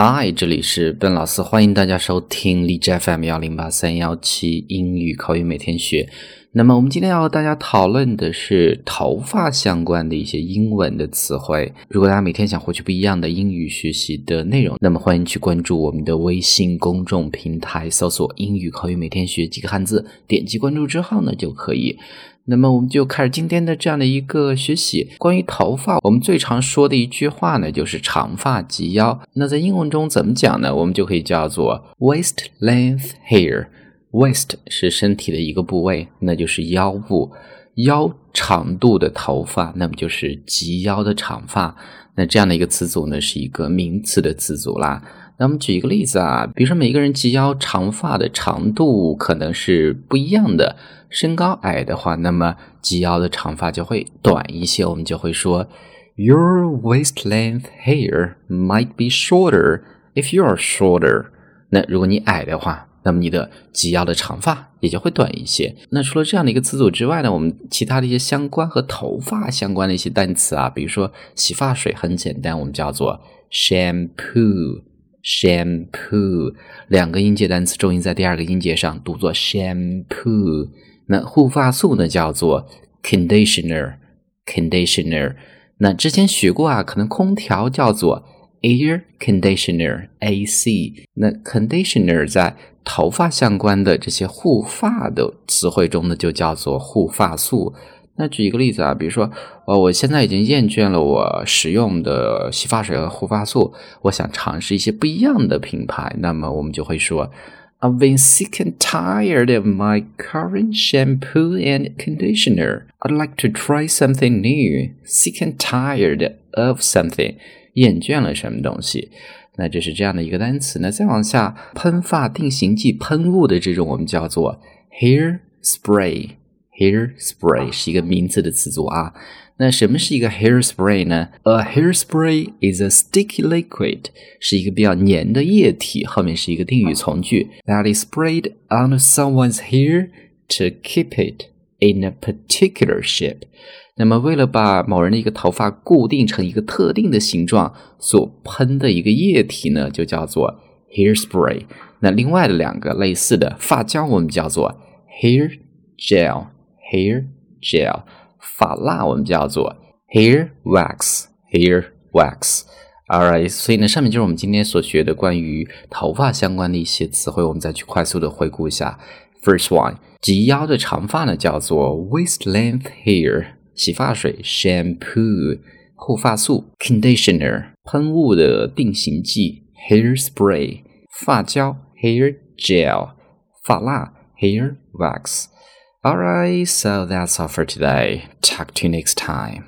嗨，这里是笨老师，欢迎大家收听荔枝 FM 幺零八三幺七英语口语每天学。那么我们今天要和大家讨论的是头发相关的一些英文的词汇。如果大家每天想获取不一样的英语学习的内容，那么欢迎去关注我们的微信公众平台，搜索“英语口语每天学”几个汉字，点击关注之后呢，就可以。那么我们就开始今天的这样的一个学习。关于头发，我们最常说的一句话呢，就是长发及腰。那在英文中怎么讲呢？我们就可以叫做 waist length hair。waist 是身体的一个部位，那就是腰部，腰长度的头发，那么就是及腰的长发。那这样的一个词组呢，是一个名词的词组啦。那我们举一个例子啊，比如说每个人及腰长发的长度可能是不一样的。身高矮的话，那么及腰的长发就会短一些，我们就会说，Your waist length hair might be shorter if you are shorter。那如果你矮的话，那么你的及腰的长发也就会短一些。那除了这样的一个词组之外呢，我们其他的一些相关和头发相关的一些单词啊，比如说洗发水，很简单，我们叫做 shampoo，shampoo，两个音节单词重音在第二个音节上，读作 shampoo。那护发素呢，叫做 conditioner，conditioner。那之前学过啊，可能空调叫做 air conditioner，AC。那 conditioner 在头发相关的这些护发的词汇中呢，就叫做护发素。那举一个例子啊，比如说，呃，我现在已经厌倦了我使用的洗发水和护发素，我想尝试一些不一样的品牌，那么我们就会说。I've been sick and tired of my current shampoo and conditioner. I'd like to try something new. Sick and tired of something，厌倦了什么东西？那这是这样的一个单词。那再往下，喷发定型剂喷雾的这种，我们叫做 hair spray。hair spray 是一个名词的词组啊。那什么是一个 hairspray 呢？A hairspray is a sticky liquid，是一个比较黏的液体。后面是一个定语从句，that is sprayed on someone's hair to keep it in a particular shape。那么，为了把某人的一个头发固定成一个特定的形状，所喷的一个液体呢，就叫做 hairspray。那另外的两个类似的发胶，我们叫做 hair gel，hair gel。发蜡我们叫做 hair wax，hair wax。Alright，所以呢，上面就是我们今天所学的关于头发相关的一些词汇，我们再去快速的回顾一下。First one，及腰的长发呢叫做 waist length hair，洗发水 shampoo，护发素 conditioner，喷雾的定型剂 hair spray，发胶 hair gel，发蜡 hair wax。Alright, so that's all for today. Talk to you next time.